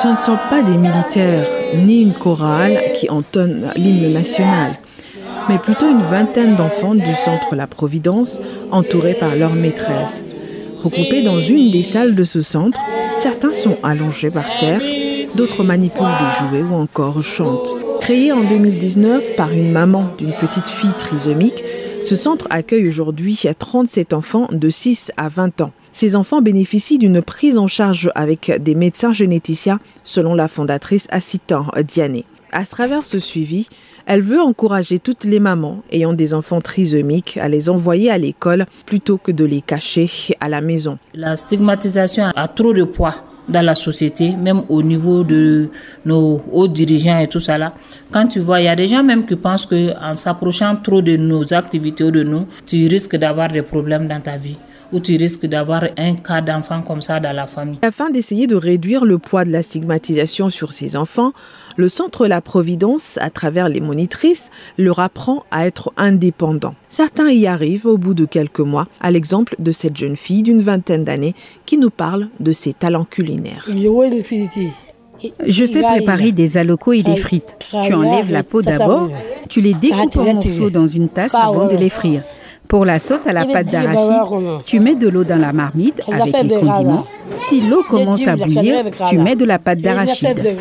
Ce ne sont pas des militaires ni une chorale qui entonne l'hymne national, mais plutôt une vingtaine d'enfants du centre La Providence entourés par leur maîtresse. Regroupés dans une des salles de ce centre, certains sont allongés par terre, d'autres manipulent des jouets ou encore chantent. Créé en 2019 par une maman d'une petite fille trisomique, ce centre accueille aujourd'hui 37 enfants de 6 à 20 ans. Ces enfants bénéficient d'une prise en charge avec des médecins généticiens, selon la fondatrice Assitan Diané. À travers ce suivi, elle veut encourager toutes les mamans ayant des enfants trisomiques à les envoyer à l'école plutôt que de les cacher à la maison. La stigmatisation a trop de poids dans la société, même au niveau de nos hauts dirigeants et tout ça là. Quand tu vois, il y a des gens même qui pensent que en s'approchant trop de nos activités ou de nous, tu risques d'avoir des problèmes dans ta vie ou tu risques d'avoir un cas d'enfant comme ça dans la famille. Afin d'essayer de réduire le poids de la stigmatisation sur ces enfants, le Centre La Providence, à travers les monitrices, leur apprend à être indépendants. Certains y arrivent au bout de quelques mois, à l'exemple de cette jeune fille d'une vingtaine d'années qui nous parle de ses talents culinaires. Je sais préparer des alocos et des frites. Tu enlèves la peau d'abord, tu les découpes en morceaux dans une tasse avant de les frire. Pour la sauce à la pâte d'arachide, tu mets de l'eau dans la marmite avec les condiments. Si l'eau commence à bouillir, tu mets de la pâte d'arachide.